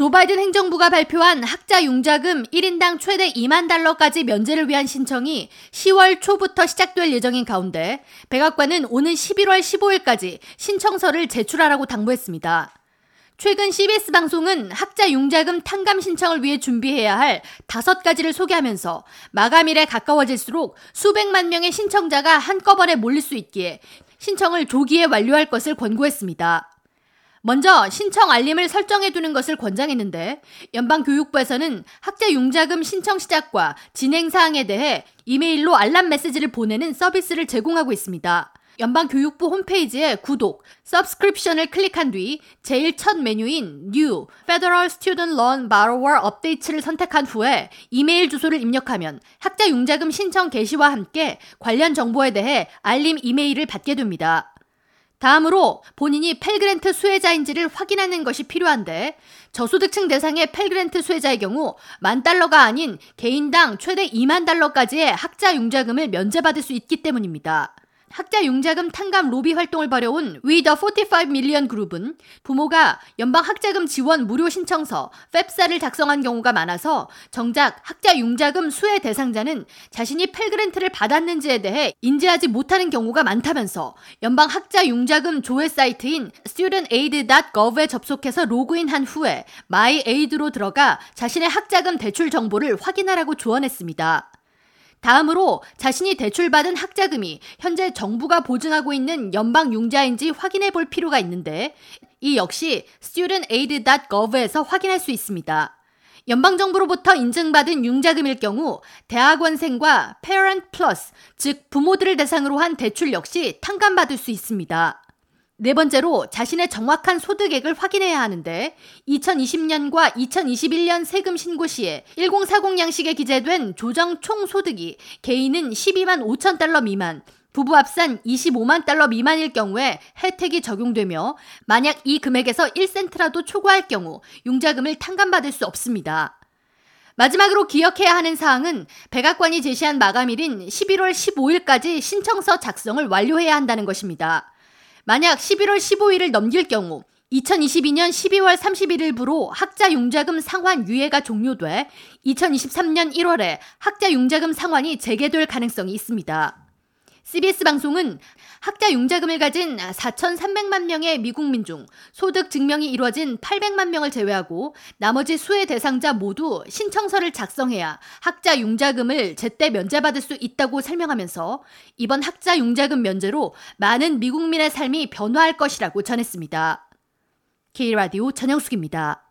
조 바이든 행정부가 발표한 학자 융자금 1인당 최대 2만 달러까지 면제를 위한 신청이 10월 초부터 시작될 예정인 가운데 백악관은 오는 11월 15일까지 신청서를 제출하라고 당부했습니다. 최근 CBS 방송은 학자 융자금 탕감 신청을 위해 준비해야 할 다섯 가지를 소개하면서 마감일에 가까워질수록 수백만 명의 신청자가 한꺼번에 몰릴 수 있기에 신청을 조기에 완료할 것을 권고했습니다. 먼저 신청 알림을 설정해 두는 것을 권장했는데 연방교육부에서는 학자 융자금 신청 시작과 진행 사항에 대해 이메일로 알람 메시지를 보내는 서비스를 제공하고 있습니다. 연방교육부 홈페이지에 구독, subscription을 클릭한 뒤 제일 첫 메뉴인 New Federal Student Loan Borrower Updates를 선택한 후에 이메일 주소를 입력하면 학자 융자금 신청 개시와 함께 관련 정보에 대해 알림 이메일을 받게 됩니다. 다음으로 본인이 펠그랜트 수혜자인지를 확인하는 것이 필요한데 저소득층 대상의 펠그랜트 수혜자의 경우 만 달러가 아닌 개인당 최대 2만 달러까지의 학자 융자금을 면제받을 수 있기 때문입니다. 학자 융자금 탕감 로비 활동을 벌여온 We the 45 Million 그룹은 부모가 연방 학자금 지원 무료 신청서 펩사를 작성한 경우가 많아서 정작 학자 융자금 수혜 대상자는 자신이 펠그랜트를 받았는지에 대해 인지하지 못하는 경우가 많다면서 연방 학자 융자금 조회 사이트인 studentaid.gov에 접속해서 로그인한 후에 My Aid로 들어가 자신의 학자금 대출 정보를 확인하라고 조언했습니다. 다음으로 자신이 대출받은 학자금이 현재 정부가 보증하고 있는 연방 융자인지 확인해 볼 필요가 있는데 이 역시 studentaid.gov에서 확인할 수 있습니다. 연방정부로부터 인증받은 융자금일 경우 대학원생과 Parent Plus, 즉 부모들을 대상으로 한 대출 역시 탕감받을 수 있습니다. 네 번째로 자신의 정확한 소득액을 확인해야 하는데 2020년과 2021년 세금 신고 시에 1040 양식에 기재된 조정 총 소득이 개인은 12만 5천 달러 미만, 부부 합산 25만 달러 미만일 경우에 혜택이 적용되며 만약 이 금액에서 1센트라도 초과할 경우 융자금을 탕감받을 수 없습니다. 마지막으로 기억해야 하는 사항은 백악관이 제시한 마감일인 11월 15일까지 신청서 작성을 완료해야 한다는 것입니다. 만약 11월 15일을 넘길 경우 2022년 12월 31일부로 학자 융자금 상환 유예가 종료돼 2023년 1월에 학자 융자금 상환이 재개될 가능성이 있습니다. CBS 방송은 학자 융자금을 가진 4,300만 명의 미국 민 중 소득 증명이 이루어진 800만 명을 제외하고 나머지 수혜 대상자 모두 신청서를 작성해야 학자 융자금을 제때 면제받을 수 있다고 설명하면서 이번 학자 융자금 면제로 많은 미국민의 삶이 변화할 것이라고 전했습니다. K라디오 전영숙입니다.